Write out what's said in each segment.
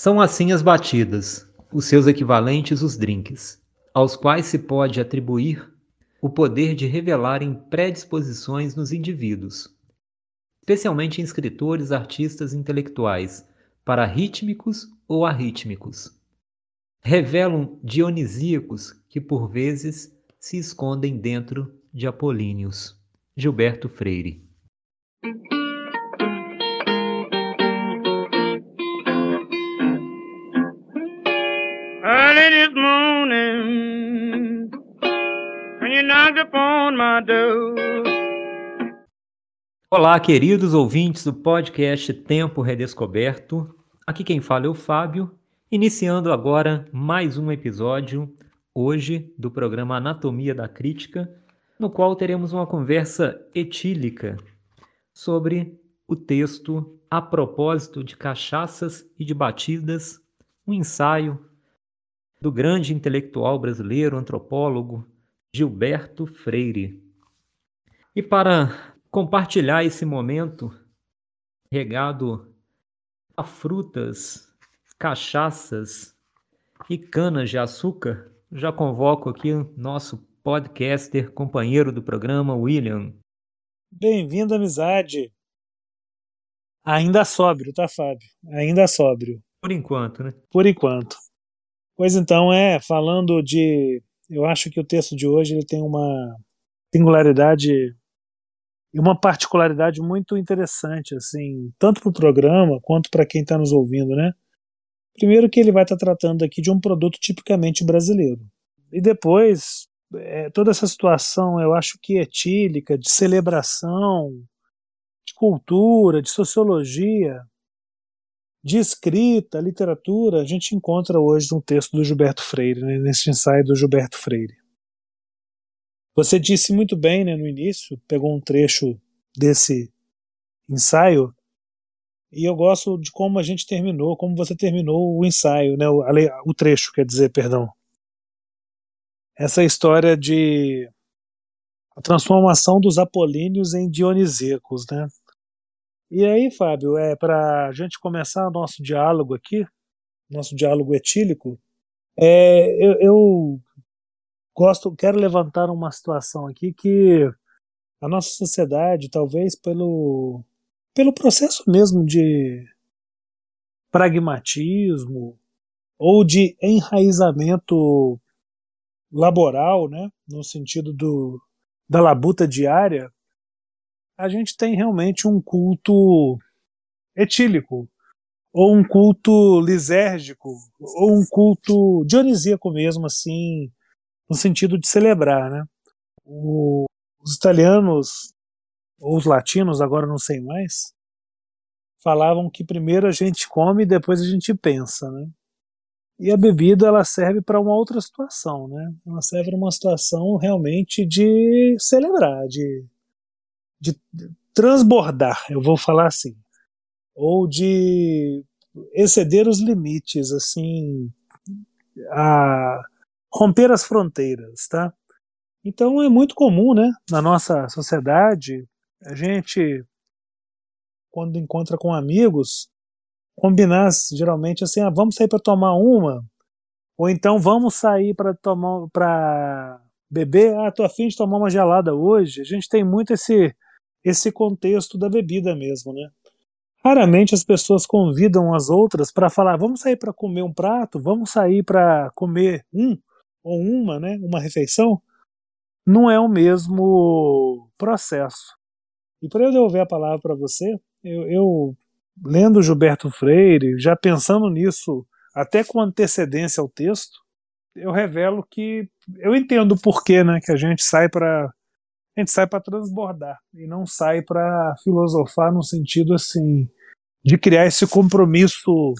São assim as batidas, os seus equivalentes os drinks, aos quais se pode atribuir o poder de revelarem predisposições nos indivíduos, especialmente em escritores, artistas intelectuais, para rítmicos ou arrítmicos. Revelam dionisíacos que por vezes se escondem dentro de apolíneos. Gilberto Freire. Upon my door. Olá, queridos ouvintes do podcast Tempo Redescoberto. Aqui quem fala é o Fábio, iniciando agora mais um episódio, hoje, do programa Anatomia da Crítica, no qual teremos uma conversa etílica sobre o texto A propósito de cachaças e de batidas, um ensaio do grande intelectual brasileiro, antropólogo Gilberto Freire. E para compartilhar esse momento regado a frutas, cachaças e canas de açúcar, já convoco aqui o nosso podcaster, companheiro do programa, William. Bem-vindo, amizade. Ainda sóbrio, tá, Fábio? Ainda sóbrio. Por enquanto, né? Por enquanto. Pois então, é, falando de. Eu acho que o texto de hoje ele tem uma singularidade e uma particularidade muito interessante, assim, tanto para o programa quanto para quem está nos ouvindo, né? Primeiro que ele vai estar tá tratando aqui de um produto tipicamente brasileiro. E depois, é, toda essa situação, eu acho que etílica, de celebração, de cultura, de sociologia, de escrita, literatura, a gente encontra hoje no texto do Gilberto Freire, né, nesse ensaio do Gilberto Freire. Você disse muito bem né, no início, pegou um trecho desse ensaio, e eu gosto de como a gente terminou, como você terminou o ensaio, né, o, o trecho, quer dizer, perdão. Essa história de a transformação dos apolíneos em dionisíacos, né? E aí, Fábio, é para a gente começar nosso diálogo aqui, nosso diálogo etílico, é, eu, eu gosto, quero levantar uma situação aqui que a nossa sociedade, talvez pelo, pelo processo mesmo de pragmatismo ou de enraizamento laboral, né, no sentido do, da labuta diária, a gente tem realmente um culto etílico, ou um culto lisérgico, ou um culto dionisíaco mesmo, assim, no sentido de celebrar, né? O, os italianos ou os latinos, agora não sei mais, falavam que primeiro a gente come e depois a gente pensa, né? E a bebida ela serve para uma outra situação, né? Ela serve para uma situação realmente de celebrar, de, de transbordar, eu vou falar assim, ou de exceder os limites, assim, a romper as fronteiras, tá? Então é muito comum, né, na nossa sociedade, a gente quando encontra com amigos, combinar geralmente assim, ah, vamos sair para tomar uma, ou então vamos sair para tomar para beber, ah, tô afim de tomar uma gelada hoje. A gente tem muito esse esse contexto da bebida mesmo, né? Raramente as pessoas convidam as outras para falar, vamos sair para comer um prato, vamos sair para comer um ou uma, né, uma refeição, não é o mesmo processo. E para eu devolver a palavra para você, eu, eu, lendo Gilberto Freire, já pensando nisso até com antecedência ao texto, eu revelo que eu entendo o porquê, né, que a gente sai para a gente sai para transbordar e não sai para filosofar no sentido assim de criar esse compromisso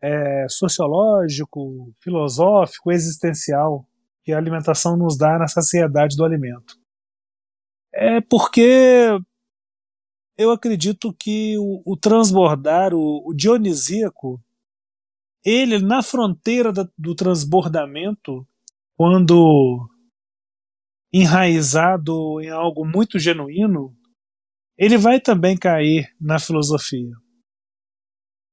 é, sociológico, filosófico, existencial que a alimentação nos dá na saciedade do alimento. É porque eu acredito que o, o transbordar, o, o, dionisíaco, ele na fronteira da, do transbordamento, quando enraizado em algo muito genuíno, ele vai também cair na filosofia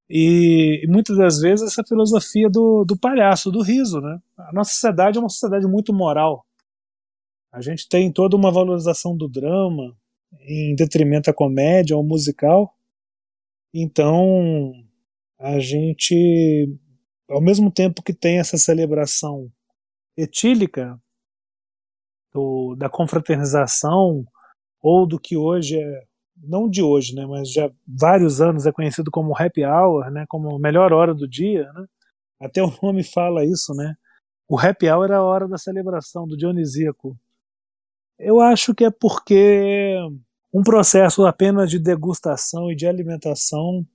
E, e muitas das vezes essa filosofia do, do palhaço, do riso. Né? A nossa sociedade é uma sociedade muito moral. A gente tem toda uma valorização do drama em detrimento à comédia ou musical. Então, a gente, ao mesmo tempo que tem essa celebração etílica do, da confraternização ou do que hoje é não de hoje, né, mas já vários anos é conhecido como happy hour, né, como melhor hora do dia, né? Até o nome fala isso, né? O happy hour era a hora da celebração do Dionisíaco. Eu acho que é porque um processo apenas de degustação e de alimentação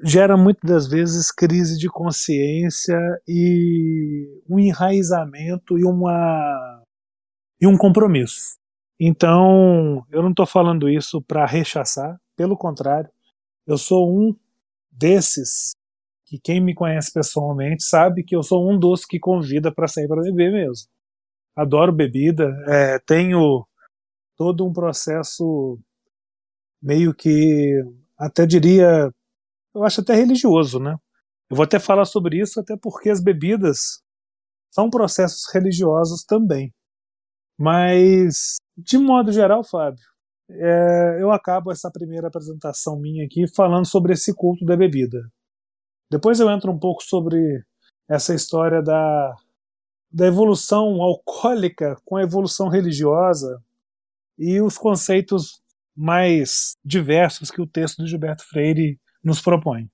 gera muitas das vezes crise de consciência e um enraizamento e uma e um compromisso. Então, eu não estou falando isso para rechaçar, pelo contrário, eu sou um desses que quem me conhece pessoalmente sabe que eu sou um dos que convida para sair para beber mesmo. Adoro bebida, é, tenho todo um processo meio que até diria, eu acho até religioso, né? Eu vou até falar sobre isso, até porque as bebidas são processos religiosos também. Mas de modo geral, Fábio, é, eu acabo essa primeira apresentação minha aqui falando sobre esse culto da bebida. Depois eu entro um pouco sobre essa história da, da evolução alcoólica com a evolução religiosa e os conceitos mais diversos que o texto do Gilberto Freire nos propõe.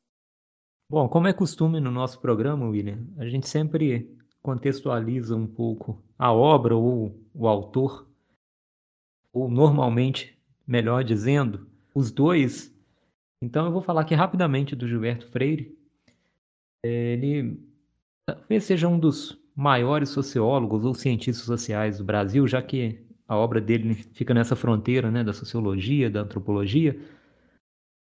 Bom, como é costume no nosso programa, William, a gente sempre contextualiza um pouco a obra ou o autor ou normalmente, melhor dizendo, os dois. Então eu vou falar aqui rapidamente do Gilberto Freire. Ele talvez seja um dos maiores sociólogos ou cientistas sociais do Brasil, já que a obra dele fica nessa fronteira né, da sociologia, da antropologia.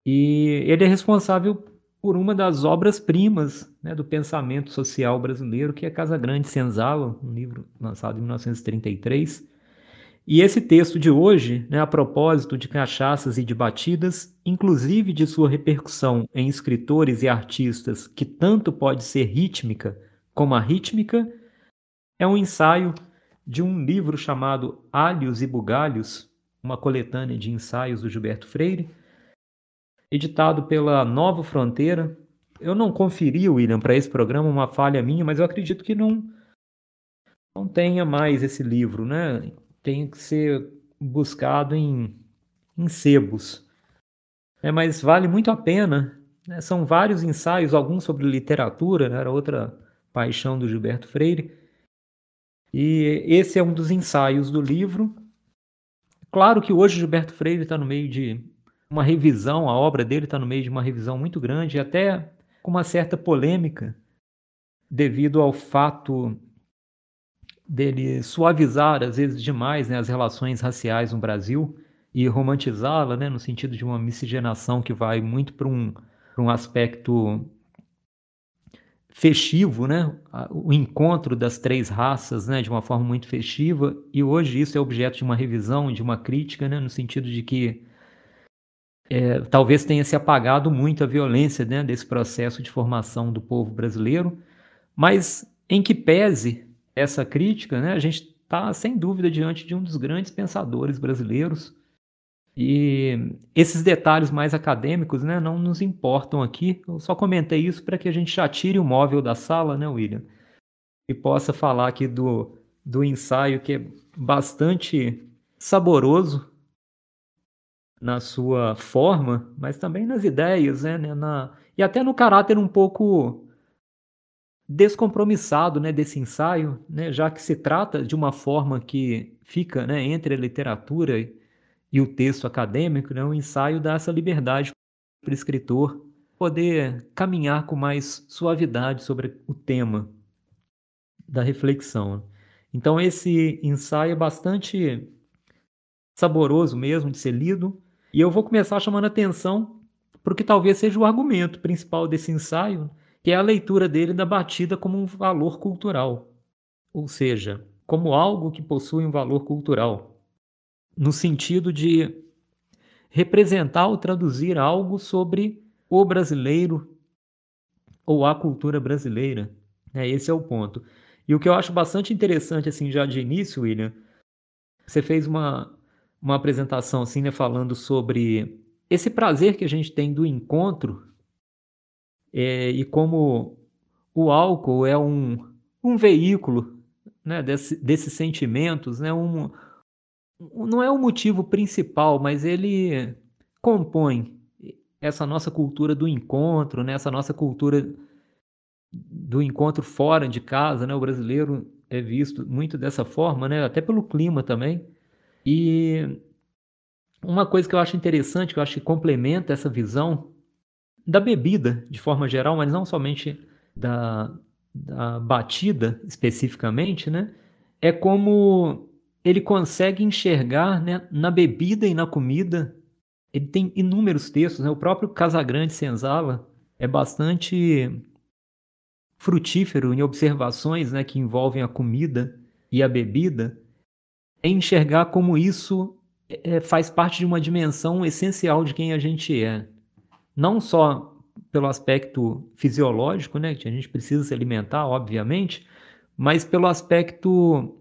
E ele é responsável por uma das obras-primas né, do pensamento social brasileiro, que é Casa Grande Senzala, um livro lançado em 1933 e esse texto de hoje, né, a propósito de cachaças e de batidas, inclusive de sua repercussão em escritores e artistas, que tanto pode ser rítmica como a rítmica, é um ensaio de um livro chamado Alhos e Bugalhos, uma coletânea de ensaios do Gilberto Freire, editado pela Nova Fronteira. Eu não conferi, William, para esse programa, uma falha minha, mas eu acredito que não, não tenha mais esse livro, né? tem que ser buscado em, em sebos. É, mas vale muito a pena. Né? São vários ensaios, alguns sobre literatura, né? era outra paixão do Gilberto Freire. E esse é um dos ensaios do livro. Claro que hoje Gilberto Freire está no meio de uma revisão, a obra dele está no meio de uma revisão muito grande, até com uma certa polêmica, devido ao fato dele suavizar, às vezes demais, né, as relações raciais no Brasil e romantizá-la, né, no sentido de uma miscigenação que vai muito para um, um aspecto festivo, né, o encontro das três raças, né, de uma forma muito festiva, e hoje isso é objeto de uma revisão, de uma crítica, né, no sentido de que é, talvez tenha se apagado muito a violência né, desse processo de formação do povo brasileiro, mas em que pese essa crítica, né, a gente está, sem dúvida, diante de um dos grandes pensadores brasileiros. E esses detalhes mais acadêmicos né, não nos importam aqui. Eu só comentei isso para que a gente já tire o móvel da sala, né, William? E possa falar aqui do, do ensaio que é bastante saboroso na sua forma, mas também nas ideias, né, na, e até no caráter um pouco descompromissado né, desse ensaio, né, já que se trata de uma forma que fica né, entre a literatura e o texto acadêmico, né, o ensaio dá essa liberdade para o escritor poder caminhar com mais suavidade sobre o tema da reflexão. Então esse ensaio é bastante saboroso mesmo de ser lido, e eu vou começar chamando atenção para o que talvez seja o argumento principal desse ensaio, que é a leitura dele da batida como um valor cultural, ou seja, como algo que possui um valor cultural, no sentido de representar ou traduzir algo sobre o brasileiro ou a cultura brasileira. É, esse é o ponto. E o que eu acho bastante interessante, assim, já de início, William, você fez uma, uma apresentação, assim, né, falando sobre esse prazer que a gente tem do encontro é, e como o álcool é um, um veículo né, desse, desses sentimentos, né, um, não é o motivo principal, mas ele compõe essa nossa cultura do encontro, né, essa nossa cultura do encontro fora de casa, né? O brasileiro é visto muito dessa forma, né? Até pelo clima também. E uma coisa que eu acho interessante, que eu acho que complementa essa visão da bebida de forma geral, mas não somente da, da batida especificamente, né? É como ele consegue enxergar né, na bebida e na comida. Ele tem inúmeros textos, né? O próprio Casagrande Senzala é bastante frutífero em observações né, que envolvem a comida e a bebida, é enxergar como isso é, faz parte de uma dimensão essencial de quem a gente é. Não só pelo aspecto fisiológico, né, que a gente precisa se alimentar, obviamente, mas pelo aspecto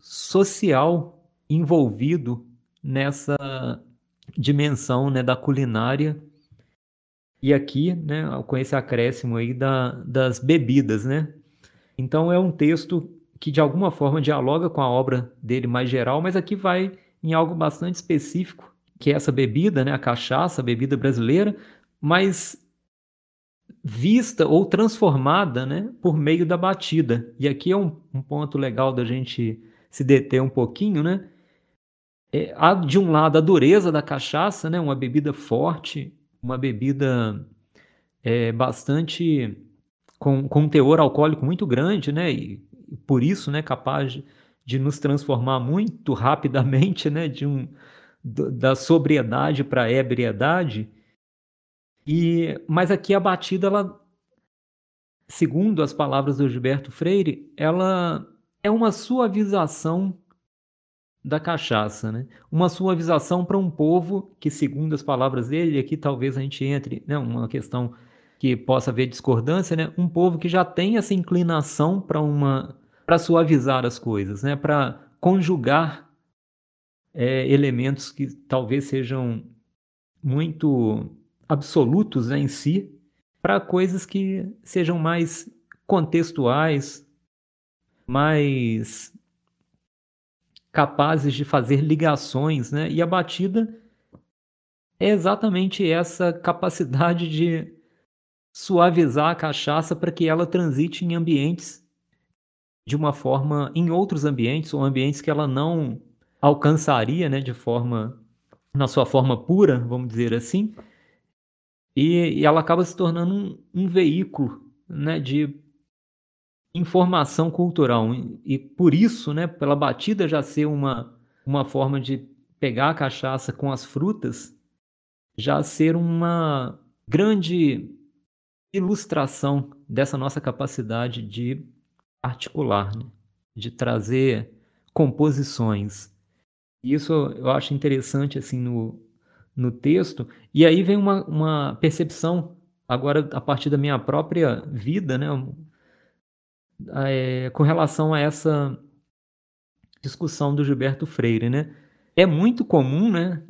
social envolvido nessa dimensão né, da culinária e aqui, né, com esse acréscimo aí da, das bebidas, né? Então é um texto que de alguma forma dialoga com a obra dele mais geral, mas aqui vai em algo bastante específico, que é essa bebida, né, a cachaça, a bebida brasileira, mas vista ou transformada, né, por meio da batida. E aqui é um, um ponto legal da gente se deter um pouquinho, né? É, há de um lado a dureza da cachaça, né, uma bebida forte, uma bebida é, bastante com, com um teor alcoólico muito grande, né? E por isso, né, capaz de, nos transformar muito rapidamente, né, de um da sobriedade para a ebriedade. E mas aqui a batida ela segundo as palavras do Gilberto Freire, ela é uma suavização da cachaça, né? Uma suavização para um povo que, segundo as palavras dele, aqui talvez a gente entre, né, uma questão que possa haver discordância, né? Um povo que já tem essa inclinação para uma para suavizar as coisas, né? Para conjugar é, elementos que talvez sejam muito absolutos né, em si para coisas que sejam mais contextuais, mais capazes de fazer ligações, né? E a batida é exatamente essa capacidade de suavizar a cachaça para que ela transite em ambientes de uma forma, em outros ambientes ou ambientes que ela não alcançaria, né, de forma na sua forma pura, vamos dizer assim, e, e ela acaba se tornando um, um veículo, né, de informação cultural. E por isso, né, pela batida já ser uma, uma forma de pegar a cachaça com as frutas, já ser uma grande ilustração dessa nossa capacidade de articular, né? de trazer composições. Isso eu acho interessante assim no, no texto. E aí vem uma, uma percepção, agora a partir da minha própria vida, né? é, com relação a essa discussão do Gilberto Freire, né? É muito comum, né?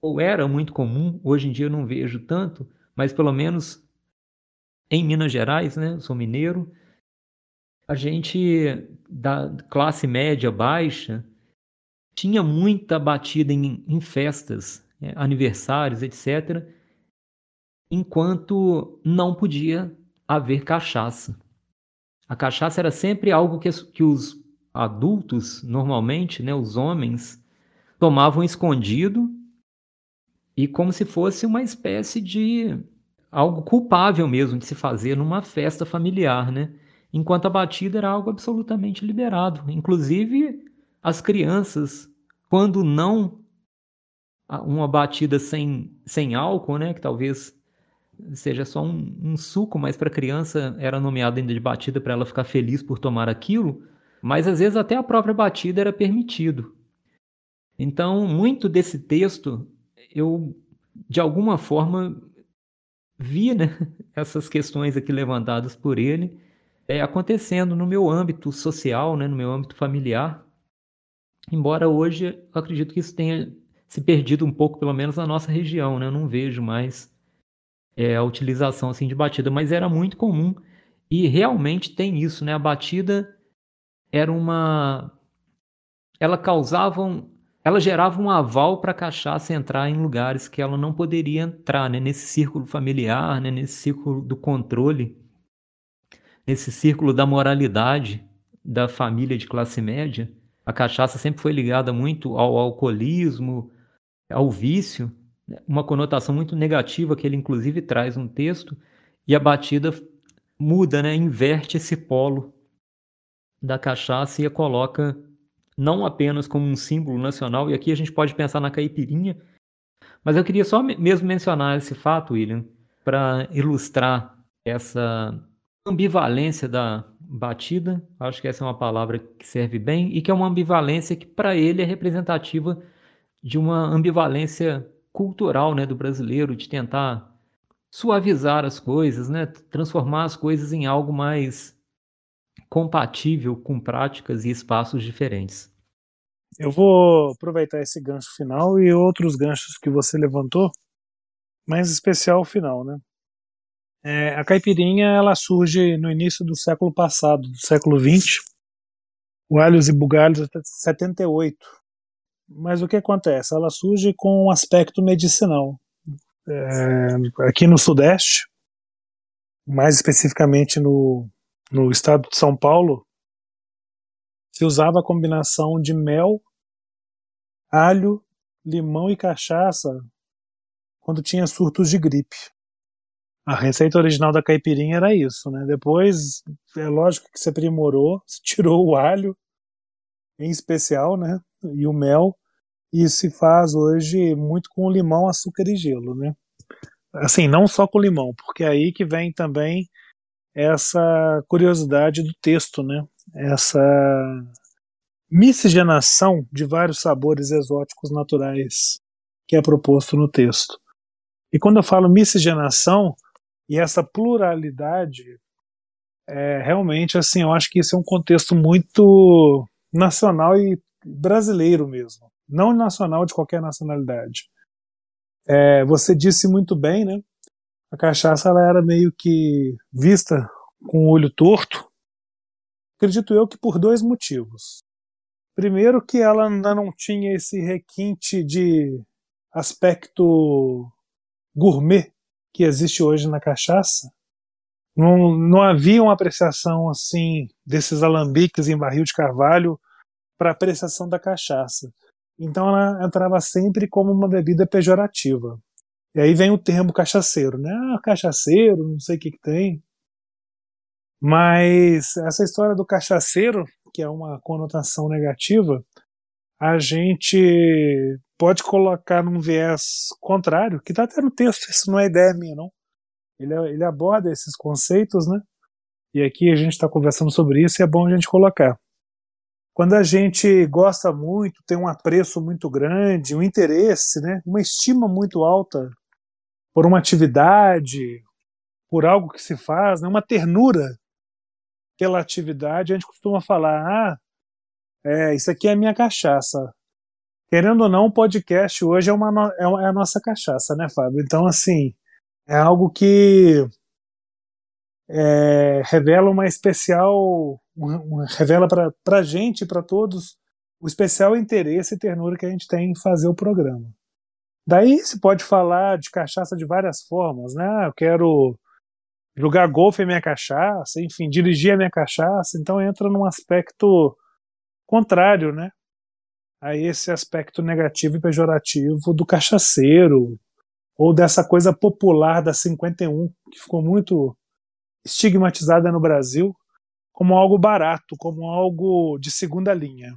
Ou era muito comum, hoje em dia eu não vejo tanto, mas pelo menos em Minas Gerais, né? Sou mineiro, a gente da classe média baixa tinha muita batida em, em festas, é, aniversários, etc., enquanto não podia haver cachaça. A cachaça era sempre algo que, que os adultos, normalmente, né, os homens, tomavam escondido e como se fosse uma espécie de algo culpável mesmo de se fazer numa festa familiar, né? Enquanto a batida era algo absolutamente liberado. Inclusive, as crianças, quando não uma batida sem, sem álcool, né, que talvez seja só um, um suco, mas para a criança era nomeado ainda de batida para ela ficar feliz por tomar aquilo, mas às vezes até a própria batida era permitido. Então, muito desse texto eu de alguma forma vi né, essas questões aqui levantadas por ele é, acontecendo no meu âmbito social, né, no meu âmbito familiar. Embora hoje eu acredito que isso tenha se perdido um pouco, pelo menos na nossa região, né? Eu não vejo mais é, a utilização assim de batida, mas era muito comum e realmente tem isso, né? A batida era uma, ela causava, um... ela gerava um aval para a cachaça entrar em lugares que ela não poderia entrar, né? Nesse círculo familiar, né? Nesse círculo do controle, nesse círculo da moralidade da família de classe média. A cachaça sempre foi ligada muito ao alcoolismo, ao vício, né, uma conotação muito negativa que ele inclusive traz no texto, e a batida muda, né, inverte esse polo da cachaça e a coloca não apenas como um símbolo nacional, e aqui a gente pode pensar na caipirinha, mas eu queria só mesmo mencionar esse fato, William, para ilustrar essa ambivalência da batida, acho que essa é uma palavra que serve bem, e que é uma ambivalência que para ele é representativa de uma ambivalência cultural né, do brasileiro, de tentar suavizar as coisas, né, transformar as coisas em algo mais compatível com práticas e espaços diferentes. Eu vou aproveitar esse gancho final e outros ganchos que você levantou, mais especial o final, né? É, a caipirinha ela surge no início do século passado, do século XX. O Alhos e Bugalhos até 78 mas o que acontece? Ela surge com um aspecto medicinal. É, aqui no Sudeste, mais especificamente no, no estado de São Paulo, se usava a combinação de mel, alho, limão e cachaça quando tinha surtos de gripe. A receita original da caipirinha era isso, né? Depois, é lógico que se aprimorou, se tirou o alho, em especial, né? E o mel, e se faz hoje muito com limão, açúcar e gelo, né? Assim, não só com limão, porque é aí que vem também essa curiosidade do texto, né? Essa miscigenação de vários sabores exóticos naturais que é proposto no texto. E quando eu falo miscigenação e essa pluralidade, é, realmente, assim, eu acho que isso é um contexto muito nacional e brasileiro mesmo não nacional de qualquer nacionalidade. É, você disse muito bem, né? A cachaça ela era meio que vista com o olho torto. Acredito eu que por dois motivos. Primeiro que ela ainda não tinha esse requinte de aspecto gourmet que existe hoje na cachaça. Não, não havia uma apreciação assim desses alambiques em barril de carvalho para apreciação da cachaça. Então ela entrava sempre como uma bebida pejorativa. E aí vem o termo cachaceiro, né? Ah, cachaceiro, não sei o que, que tem. Mas essa história do cachaceiro, que é uma conotação negativa, a gente pode colocar num viés contrário, que está até no texto, isso não é ideia minha, não. Ele, ele aborda esses conceitos, né? E aqui a gente está conversando sobre isso e é bom a gente colocar. Quando a gente gosta muito, tem um apreço muito grande, um interesse, né, uma estima muito alta por uma atividade, por algo que se faz, né, uma ternura pela atividade, a gente costuma falar: ah, é, isso aqui é a minha cachaça. Querendo ou não, o podcast hoje é, uma, é, é a nossa cachaça, né, Fábio? Então, assim, é algo que é, revela uma especial, revela para a gente, para todos, o especial interesse e ternura que a gente tem em fazer o programa. Daí se pode falar de cachaça de várias formas, né? Eu quero jogar golfe em minha cachaça, enfim, dirigir a minha cachaça, então entra num aspecto contrário, né? A esse aspecto negativo e pejorativo do cachaceiro, ou dessa coisa popular da 51, que ficou muito estigmatizada no Brasil como algo barato, como algo de segunda linha.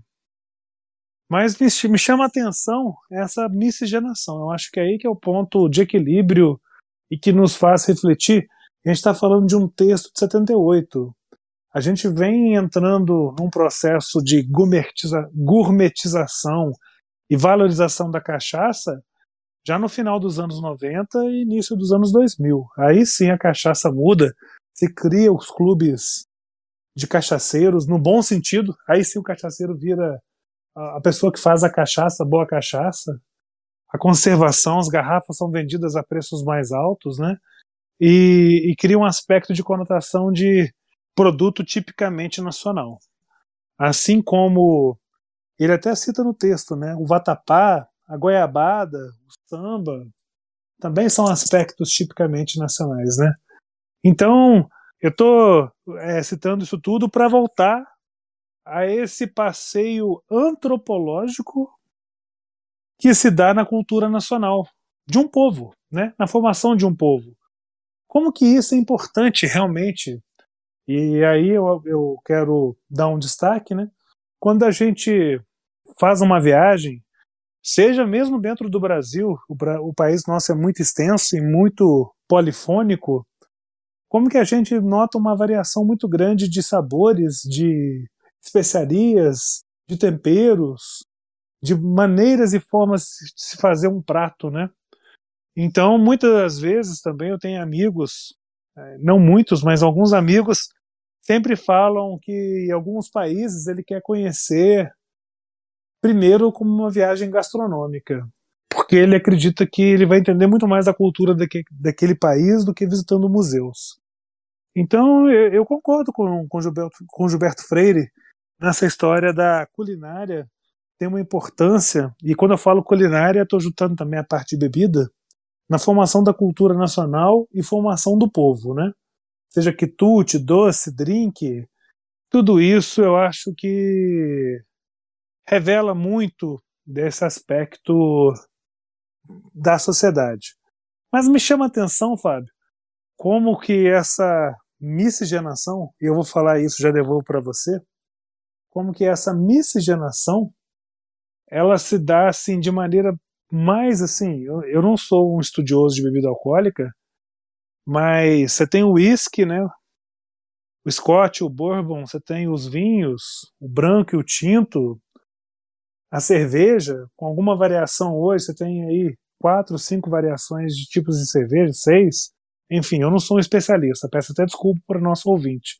Mas me chama a atenção essa miscigenação. Eu acho que é aí que é o ponto de equilíbrio e que nos faz refletir. A gente está falando de um texto de 78. A gente vem entrando num processo de gourmetiza gourmetização e valorização da cachaça já no final dos anos 90 e início dos anos 2000. Aí sim a cachaça muda, se cria os clubes de cachaceiros, no bom sentido, aí sim o cachaceiro vira a pessoa que faz a cachaça, boa cachaça. A conservação, as garrafas são vendidas a preços mais altos, né? E, e cria um aspecto de conotação de produto tipicamente nacional. Assim como ele até cita no texto, né? O vatapá, a goiabada, o samba, também são aspectos tipicamente nacionais, né? Então, eu estou é, citando isso tudo para voltar a esse passeio antropológico que se dá na cultura nacional de um povo, né? na formação de um povo. Como que isso é importante realmente? E aí eu, eu quero dar um destaque, né? Quando a gente faz uma viagem, seja mesmo dentro do Brasil, o, o país nosso é muito extenso e muito polifônico, como que a gente nota uma variação muito grande de sabores, de especiarias, de temperos, de maneiras e formas de se fazer um prato, né? Então, muitas vezes também eu tenho amigos, é, não muitos, mas alguns amigos sempre falam que em alguns países ele quer conhecer primeiro como uma viagem gastronômica, porque ele acredita que ele vai entender muito mais da cultura daquele país do que visitando museus. Então eu, eu concordo com, com, Gilberto, com Gilberto Freire nessa história da culinária tem uma importância, e quando eu falo culinária, estou juntando também a parte de bebida, na formação da cultura nacional e formação do povo, né? Seja quitute, doce, drink, tudo isso eu acho que revela muito desse aspecto da sociedade. Mas me chama a atenção, Fábio, como que essa miscigenação, e eu vou falar isso, já devolvo para você, como que essa miscigenação ela se dá assim de maneira mais assim, eu, eu não sou um estudioso de bebida alcoólica, mas você tem o whisky, né? O Scott, o Bourbon, você tem os vinhos, o branco e o tinto, a cerveja, com alguma variação hoje, você tem aí quatro, cinco variações de tipos de cerveja, seis. Enfim, eu não sou um especialista, peço até desculpa para o nosso ouvinte.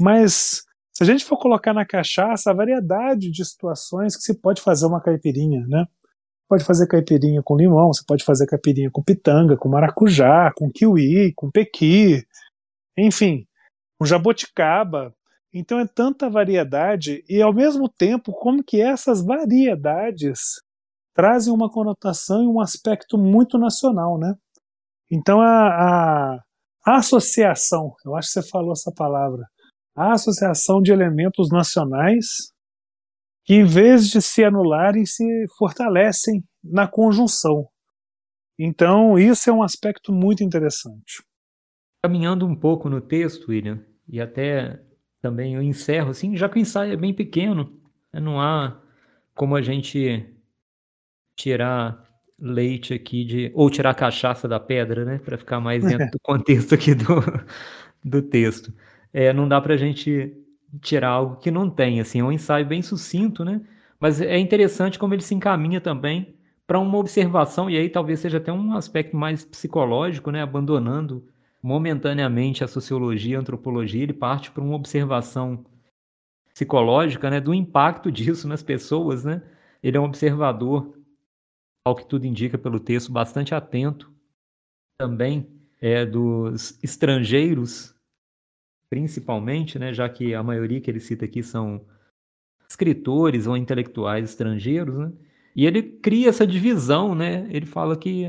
Mas se a gente for colocar na cachaça a variedade de situações que se pode fazer uma caipirinha, né? Pode fazer caipirinha com limão, você pode fazer caipirinha com pitanga, com maracujá, com kiwi, com pequi, enfim, com jaboticaba. Então é tanta variedade e ao mesmo tempo como que essas variedades trazem uma conotação e um aspecto muito nacional, né? Então a, a, associação, eu acho que você falou essa palavra, a associação de elementos nacionais que, em vez de se anularem, se fortalecem na conjunção. Então, isso é um aspecto muito interessante. Caminhando um pouco no texto, William, e até também eu encerro, assim, já que o ensaio é bem pequeno, né, não há como a gente tirar leite aqui de. ou tirar cachaça da pedra, né? Para ficar mais dentro do contexto aqui do, do texto. É, não dá para a gente tirar algo que não tem, assim, é um ensaio bem sucinto, né? Mas é interessante como ele se encaminha também para uma observação, e aí talvez seja até um aspecto mais psicológico, né? Abandonando momentaneamente a sociologia, a antropologia, ele parte para uma observação psicológica, né? Do impacto disso nas pessoas, né? Ele é um observador ao que tudo indica pelo texto, bastante atento também é, dos estrangeiros, principalmente, né, já que a maioria que ele cita aqui são escritores ou intelectuais estrangeiros, né? E ele cria essa divisão, né? Ele fala que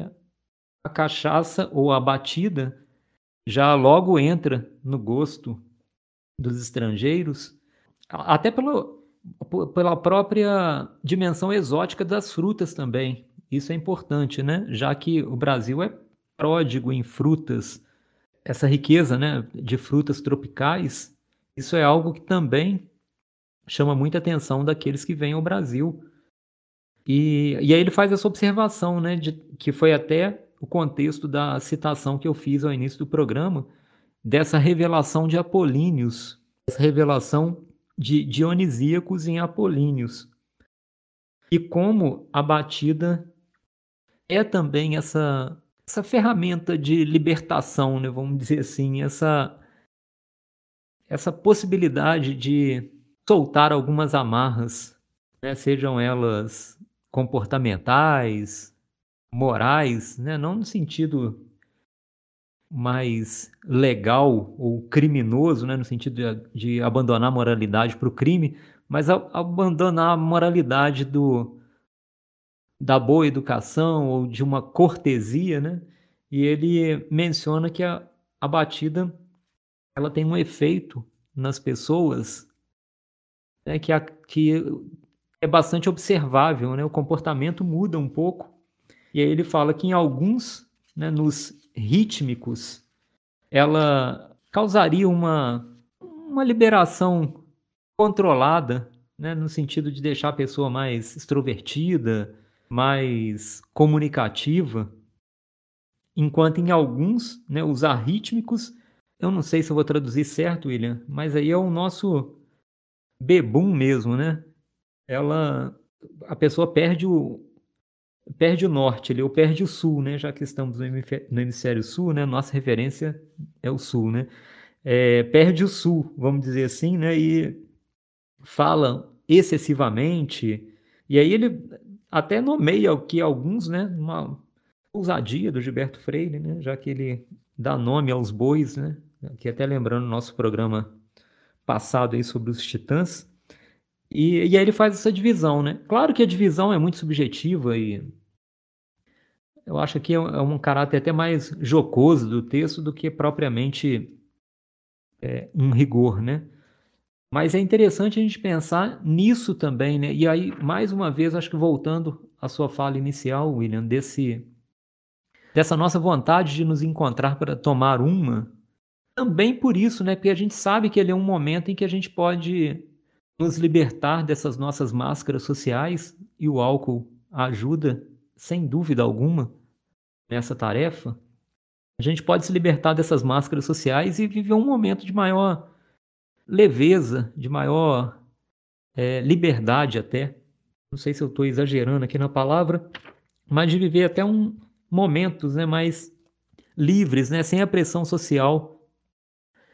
a cachaça ou a batida já logo entra no gosto dos estrangeiros, até pelo, pela própria dimensão exótica das frutas também. Isso é importante, né? Já que o Brasil é pródigo em frutas, essa riqueza, né, de frutas tropicais, isso é algo que também chama muita atenção daqueles que vêm ao Brasil. E, e aí ele faz essa observação, né, de, que foi até o contexto da citação que eu fiz ao início do programa, dessa revelação de apolíneos, essa revelação de dionisíacos em apolíneos. E como a batida é também essa, essa ferramenta de libertação, né, vamos dizer assim, essa, essa possibilidade de soltar algumas amarras, né, sejam elas comportamentais, morais, né, não no sentido mais legal ou criminoso, né, no sentido de, de abandonar a moralidade para o crime, mas a, abandonar a moralidade do, da boa educação ou de uma cortesia, né? E ele menciona que a, a batida ela tem um efeito nas pessoas né, que, a, que é bastante observável, né? O comportamento muda um pouco. E aí ele fala que em alguns, né, nos rítmicos, ela causaria uma, uma liberação controlada, né, no sentido de deixar a pessoa mais extrovertida, mais comunicativa, enquanto em alguns, né, os arrítmicos, eu não sei se eu vou traduzir certo, William, mas aí é o nosso bebum mesmo, né? Ela, a pessoa perde o perde o norte, ele ou perde o sul, né? Já que estamos no hemisfério sul, né? Nossa referência é o sul, né? É, perde o sul, vamos dizer assim, né? E fala excessivamente. E aí ele até nomeia o que alguns, né, uma ousadia do Gilberto Freire, né, já que ele dá nome aos bois, né, aqui até lembrando o nosso programa passado aí sobre os titãs, e, e aí ele faz essa divisão, né. Claro que a divisão é muito subjetiva e eu acho que é um é caráter até mais jocoso do texto do que propriamente é, um rigor, né. Mas é interessante a gente pensar nisso também, né? E aí, mais uma vez, acho que voltando à sua fala inicial, William, desse dessa nossa vontade de nos encontrar para tomar uma, também por isso, né? Porque a gente sabe que ele é um momento em que a gente pode nos libertar dessas nossas máscaras sociais e o álcool ajuda, sem dúvida alguma, nessa tarefa. A gente pode se libertar dessas máscaras sociais e viver um momento de maior leveza, de maior é, liberdade até. Não sei se eu estou exagerando aqui na palavra, mas de viver até um momentos né, mais livres, né, sem a pressão social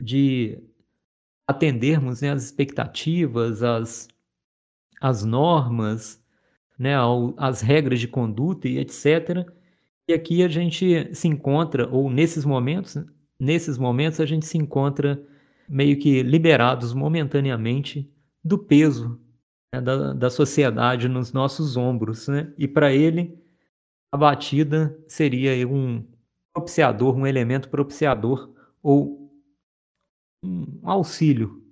de atendermos né, as expectativas, as, as normas, né, as regras de conduta e etc. E aqui a gente se encontra, ou nesses momentos, nesses momentos a gente se encontra meio que liberados momentaneamente do peso né, da, da sociedade nos nossos ombros. Né? E para ele, a batida seria um propiciador, um elemento propiciador ou um auxílio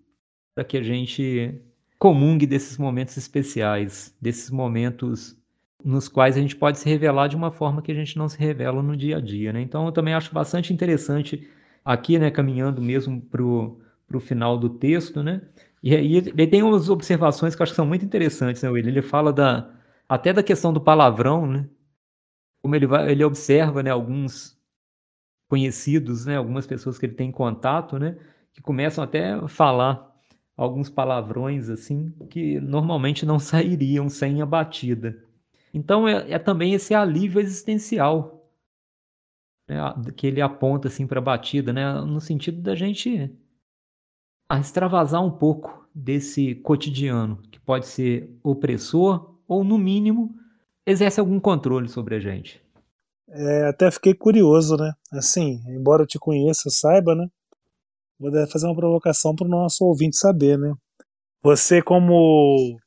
para que a gente comungue desses momentos especiais, desses momentos nos quais a gente pode se revelar de uma forma que a gente não se revela no dia a dia, né? Então eu também acho bastante interessante aqui, né, caminhando mesmo para o final do texto, né? E aí ele tem umas observações que eu acho que são muito interessantes, né, Will? Ele fala da, até da questão do palavrão, né? Como ele, vai, ele observa, né, alguns conhecidos, né, algumas pessoas que ele tem contato, né, que começam até a falar alguns palavrões assim que normalmente não sairiam sem a batida. Então é, é também esse alívio existencial né, que ele aponta assim para a batida, né, no sentido da gente extravasar um pouco desse cotidiano que pode ser opressor ou no mínimo exerce algum controle sobre a gente. É, até fiquei curioso, né? Assim, embora eu te conheça, saiba, né? Vou fazer uma provocação para o nosso ouvinte saber, né? Você, como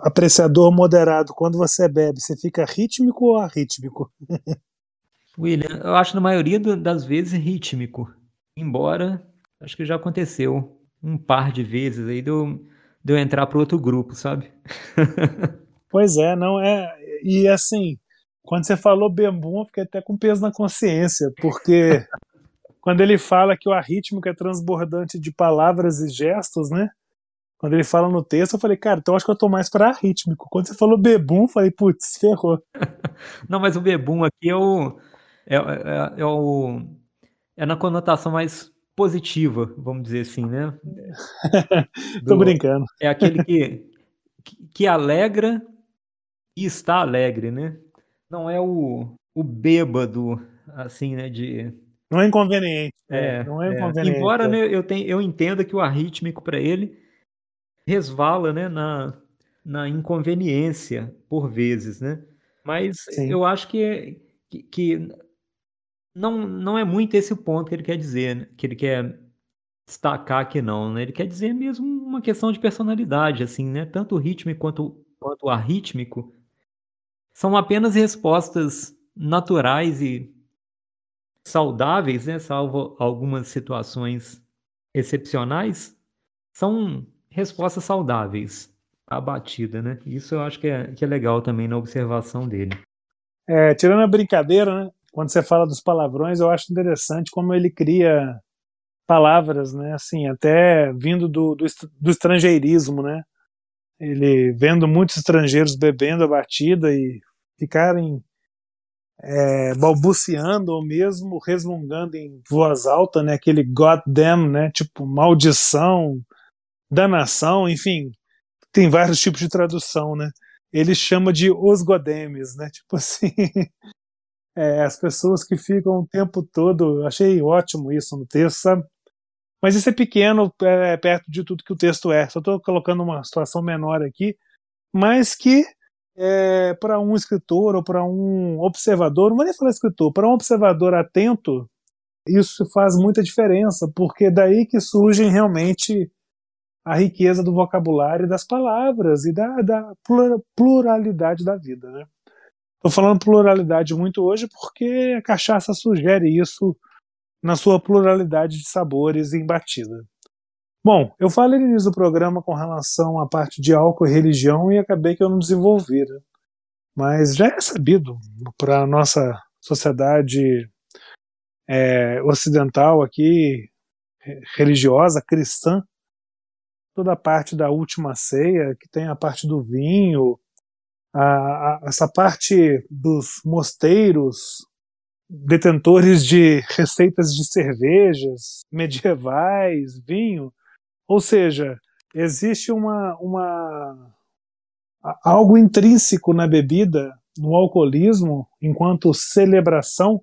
apreciador moderado, quando você bebe, você fica rítmico ou arrítmico? William, eu acho na maioria das vezes rítmico. Embora, acho que já aconteceu um par de vezes aí de eu, de eu entrar para outro grupo, sabe? pois é, não é. E assim, quando você falou bembum, eu fiquei até com peso na consciência, porque quando ele fala que o arrítmico é transbordante de palavras e gestos, né? Quando ele fala no texto, eu falei, cara, então acho que eu tô mais pra rítmico. Quando você falou bebum, eu falei, putz, ferrou. Não, mas o bebum aqui é o, é, é, é, o, é na conotação mais positiva, vamos dizer assim, né? Tô brincando. É aquele que, que, alegra e está alegre, né? não é o, o bêbado, assim, né, de... Não é inconveniente. É, não é, é. inconveniente. Embora né, eu, tenha, eu entenda que o arrítmico para ele resvala, né, na, na inconveniência por vezes, né? Mas Sim. eu acho que, que, que, não, não é muito esse o ponto que ele quer dizer, né? que ele quer destacar aqui não, né? Ele quer dizer mesmo uma questão de personalidade, assim, né? Tanto o rítmico quanto, quanto o arrítmico são apenas respostas naturais e saudáveis, né? Salvo algumas situações excepcionais, são respostas saudáveis à batida, né? Isso eu acho que é, que é legal também na observação dele. É, tirando a brincadeira, né? Quando você fala dos palavrões, eu acho interessante como ele cria palavras, né? Assim, até vindo do, do, do estrangeirismo, né? Ele vendo muitos estrangeiros bebendo a batida e ficarem é, balbuciando ou mesmo resmungando em voz alta, né? Aquele goddamn, né? Tipo maldição, danação, enfim, tem vários tipos de tradução, né? Ele chama de os godemes, né? Tipo assim, é, as pessoas que ficam o tempo todo. Achei ótimo isso no texto, sabe? Mas isso é pequeno é, perto de tudo que o texto é. Só estou colocando uma situação menor aqui, mas que é, para um escritor ou para um observador, não vou nem falar escritor, para um observador atento, isso faz muita diferença, porque daí que surgem realmente a riqueza do vocabulário e das palavras e da, da pluralidade da vida. Né? Estou falando pluralidade muito hoje porque a cachaça sugere isso na sua pluralidade de sabores em batida. Bom, eu falei no início do programa com relação à parte de álcool e religião e acabei que eu não desenvolvi. Né? Mas já é sabido para a nossa sociedade é, ocidental aqui, religiosa, cristã, toda a parte da última ceia, que tem a parte do vinho, a, a, essa parte dos mosteiros, detentores de receitas de cervejas medievais, vinho, ou seja, existe uma, uma algo intrínseco na bebida, no alcoolismo, enquanto celebração,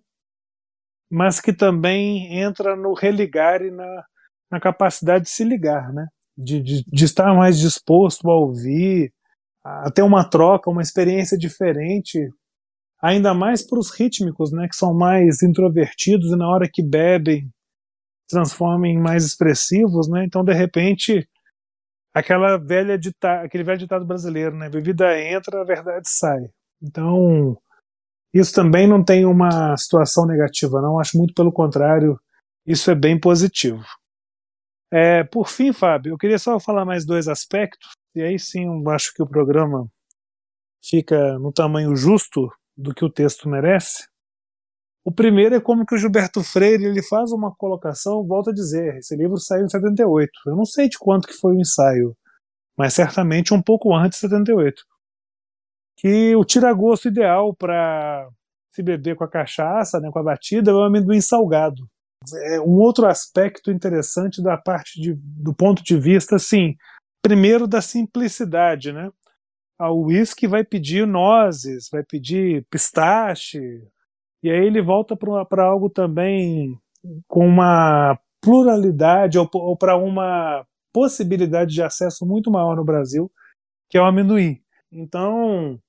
mas que também entra no religar e na, na capacidade de se ligar, né? de, de, de estar mais disposto a ouvir, a ter uma troca, uma experiência diferente, ainda mais para os rítmicos, né, que são mais introvertidos e na hora que bebem transformam em mais expressivos, né? Então de repente aquela velha dita, aquele velho ditado brasileiro, né? Bebida entra, a verdade sai. Então isso também não tem uma situação negativa, não. Acho muito pelo contrário, isso é bem positivo. É, por fim, Fábio, eu queria só falar mais dois aspectos, e aí sim eu acho que o programa fica no tamanho justo do que o texto merece. O primeiro é como que o Gilberto Freire ele faz uma colocação, volta a dizer, esse livro saiu em 78. Eu não sei de quanto que foi o ensaio, mas certamente um pouco antes de 78. Que o tira-gosto ideal para se beber com a cachaça, né, com a batida, é o amendoim salgado é um outro aspecto interessante da parte de, do ponto de vista, assim, primeiro da simplicidade, né? O whisky vai pedir nozes, vai pedir pistache, e aí ele volta para algo também com uma pluralidade ou, ou para uma possibilidade de acesso muito maior no Brasil, que é o amendoim. Então,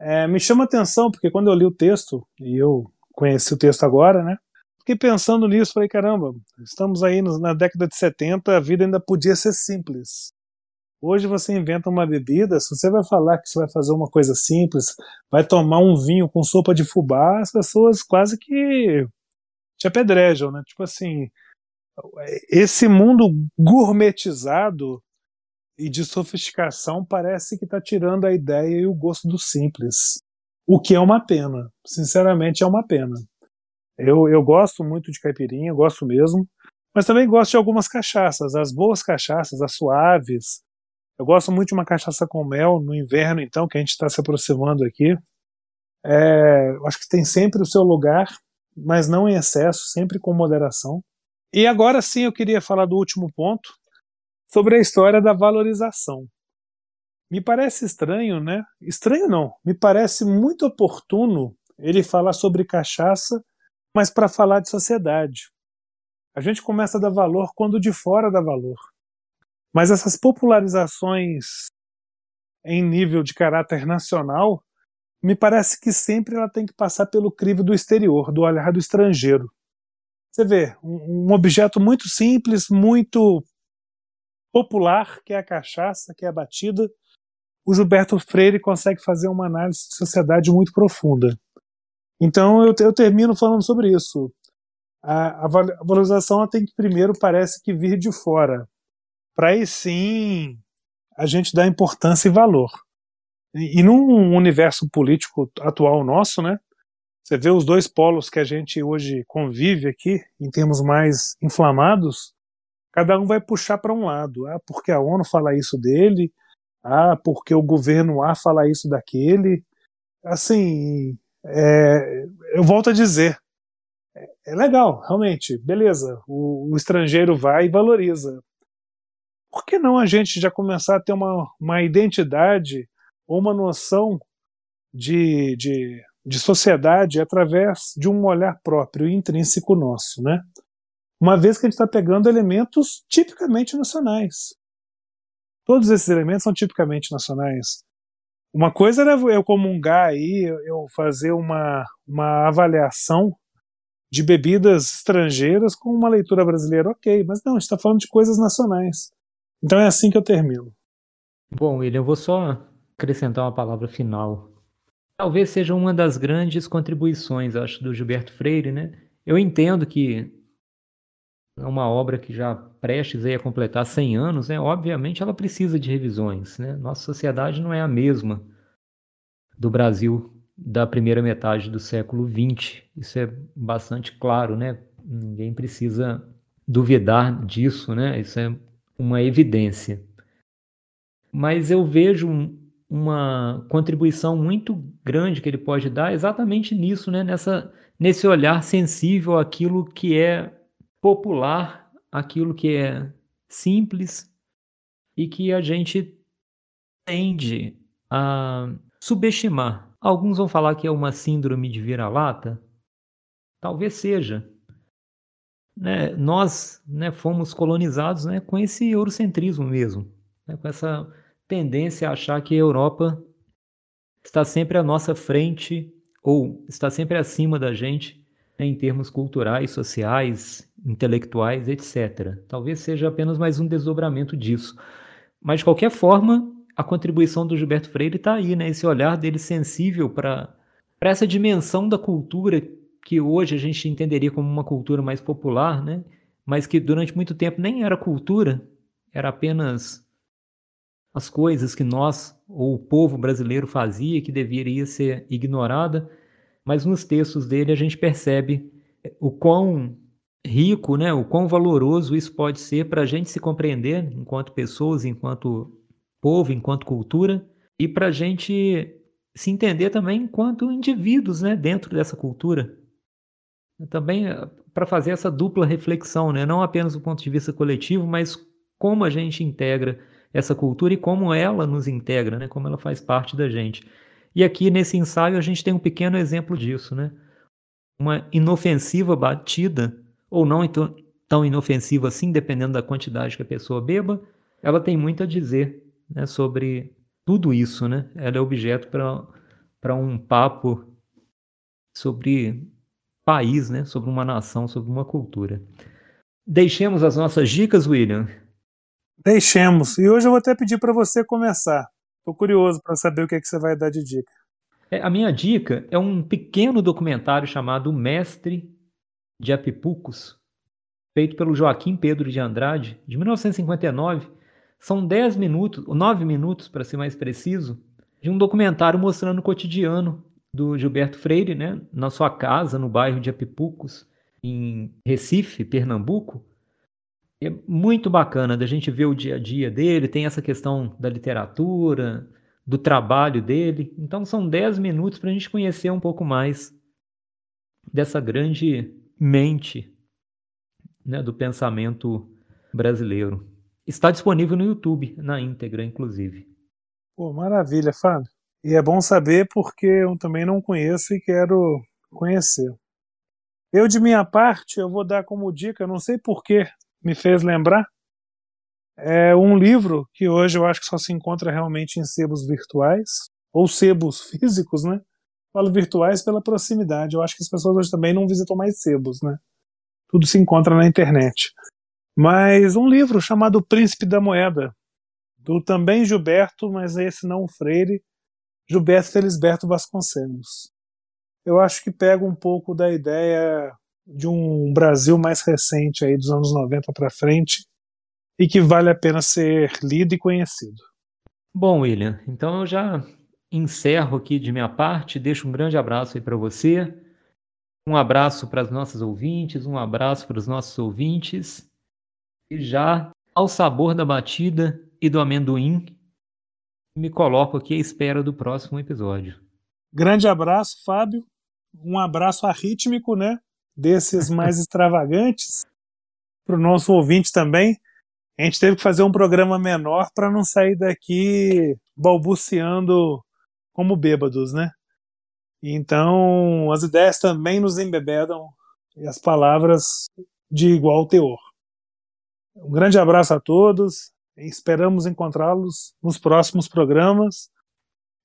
é, me chama atenção, porque quando eu li o texto, e eu conheci o texto agora, né? fiquei pensando nisso, falei, caramba, estamos aí na década de 70, a vida ainda podia ser simples. Hoje você inventa uma bebida, se você vai falar que você vai fazer uma coisa simples, vai tomar um vinho com sopa de fubá, as pessoas quase que te apedrejam, né? Tipo assim, esse mundo gourmetizado e de sofisticação parece que está tirando a ideia e o gosto do simples. O que é uma pena. Sinceramente, é uma pena. Eu, eu gosto muito de caipirinha, gosto mesmo, mas também gosto de algumas cachaças, as boas cachaças, as suaves. Eu gosto muito de uma cachaça com mel no inverno, então, que a gente está se aproximando aqui. É, acho que tem sempre o seu lugar, mas não em excesso, sempre com moderação. E agora sim eu queria falar do último ponto, sobre a história da valorização. Me parece estranho, né? Estranho não, me parece muito oportuno ele falar sobre cachaça, mas para falar de sociedade. A gente começa a dar valor quando de fora dá valor. Mas essas popularizações em nível de caráter nacional, me parece que sempre ela tem que passar pelo crivo do exterior, do olhar do estrangeiro. Você vê, um, objeto muito simples, muito popular, que é a cachaça, que é a batida, o Gilberto Freire consegue fazer uma análise de sociedade muito profunda. Então eu, eu termino falando sobre isso. A, a valorização tem que primeiro parece que vir de fora, para aí sim a gente dar importância e valor. E, e num universo político atual nosso, né? Você vê os dois polos que a gente hoje convive aqui, em termos mais inflamados, cada um vai puxar para um lado. Ah, porque a ONU fala isso dele, ah, porque o governo A fala isso daquele. Assim, é, eu volto a dizer, é, é legal, realmente, beleza, o, o, estrangeiro vai e valoriza. Por que não a gente já começar a ter uma, uma identidade ou uma noção de, de, de sociedade através de um olhar próprio intrínseco nosso, né? Uma vez que a gente está pegando elementos tipicamente nacionais. Todos esses elementos são tipicamente nacionais. Uma coisa era eu comungar aí, eu fazer uma, uma avaliação de bebidas estrangeiras com uma leitura brasileira, ok, mas não, a gente está falando de coisas nacionais. Então é assim que eu termino. Bom, William, eu vou só acrescentar uma palavra final. Talvez seja uma das grandes contribuições, acho, do Gilberto Freire, né? Eu entendo que é uma obra que já prestes a completar 100 anos, né? Obviamente ela precisa de revisões, né? Nossa sociedade não é a mesma do Brasil da primeira metade do século XX. Isso é bastante claro, né? Ninguém precisa duvidar disso, né? Isso é uma evidência. Mas eu vejo uma contribuição muito grande que ele pode dar exatamente nisso, né? Nessa, nesse olhar sensível àquilo que é popular, aquilo que é simples e que a gente tende a subestimar. Alguns vão falar que é uma síndrome de vira-lata. Talvez seja. Né? Nós né, fomos colonizados né, com esse eurocentrismo mesmo, né, com essa tendência a achar que a Europa está sempre à nossa frente ou está sempre acima da gente né, em termos culturais, sociais, intelectuais, etc. Talvez seja apenas mais um desdobramento disso. Mas, de qualquer forma, a contribuição do Gilberto Freire está aí, né? esse olhar dele sensível para essa dimensão da cultura que hoje a gente entenderia como uma cultura mais popular, né? mas que durante muito tempo nem era cultura, era apenas as coisas que nós, ou o povo brasileiro fazia, que deveria ser ignorada mas nos textos dele a gente percebe o quão rico, né, o quão valoroso isso pode ser para a gente se compreender enquanto pessoas, enquanto povo, enquanto cultura, e para a gente se entender também enquanto indivíduos né, dentro dessa cultura. Também eh, para fazer essa dupla reflexão, né, não apenas do ponto de vista coletivo, mas como a gente integra essa cultura e como ela nos integra, né, como ela faz parte da gente. E aqui nesse ensaio a gente tem um pequeno exemplo disso, né? Uma inofensiva batida, ou não então, tão inofensiva assim, dependendo da quantidade que a pessoa beba, ela tem muito a dizer né, sobre tudo isso, né? Ela é objeto para um papo sobre país, né? Sobre uma nação, sobre uma cultura. Deixemos as nossas dicas, William? Deixemos. E hoje eu vou até pedir para você começar. Tô curioso para saber o que, é que você vai dar de dica. É, a minha dica é um pequeno documentário chamado Mestre de Apipucos, feito pelo Joaquim Pedro de Andrade, de 1959. São 10 minutos, 9 minutos para ser mais preciso, de um documentário mostrando o cotidiano do Gilberto Freire, né, na sua casa, no bairro de Apipucos, em Recife, Pernambuco, é muito bacana da gente ver o dia a dia dele, tem essa questão da literatura, do trabalho dele. Então são 10 minutos para a gente conhecer um pouco mais dessa grande mente né, do pensamento brasileiro. Está disponível no YouTube, na íntegra, inclusive. Pô, maravilha, Fábio. E é bom saber porque eu também não conheço e quero conhecer. Eu, de minha parte, eu vou dar como dica, não sei por que me fez lembrar, é um livro que hoje eu acho que só se encontra realmente em sebos virtuais, ou sebos físicos, né? Falo virtuais pela proximidade. Eu acho que as pessoas hoje também não visitam mais sebos, né? Tudo se encontra na internet. Mas um livro chamado Príncipe da Moeda, do também Gilberto, mas esse não o Freire, Gilberto Felisberto Vasconcelos. Eu acho que pega um pouco da ideia de um Brasil mais recente aí dos anos 90 para frente e que vale a pena ser lido e conhecido. Bom, William, então eu já encerro aqui de minha parte, deixo um grande abraço aí para você, um abraço para as nossas ouvintes, um abraço para os nossos ouvintes, e já ao sabor da batida e do amendoim, me coloco aqui à espera do próximo episódio. Grande abraço, Fábio. Um abraço arrítmico, né? Desses mais extravagantes. Para o nosso ouvinte também. A gente teve que fazer um programa menor para não sair daqui balbuciando como bêbados, né? Então, as ideias também nos embebedam e as palavras de igual teor. Um grande abraço a todos esperamos encontrá-los nos próximos programas,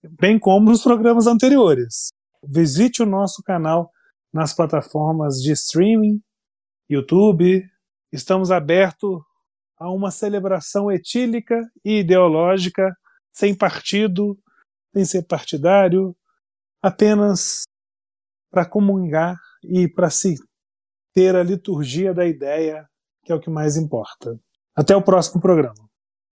bem como nos programas anteriores. Visite o nosso canal nas plataformas de streaming, YouTube. Estamos abertos a uma celebração etílica e ideológica, sem partido, sem ser partidário, apenas para comungar e para se ter a liturgia da ideia, que é o que mais importa. Até o próximo programa.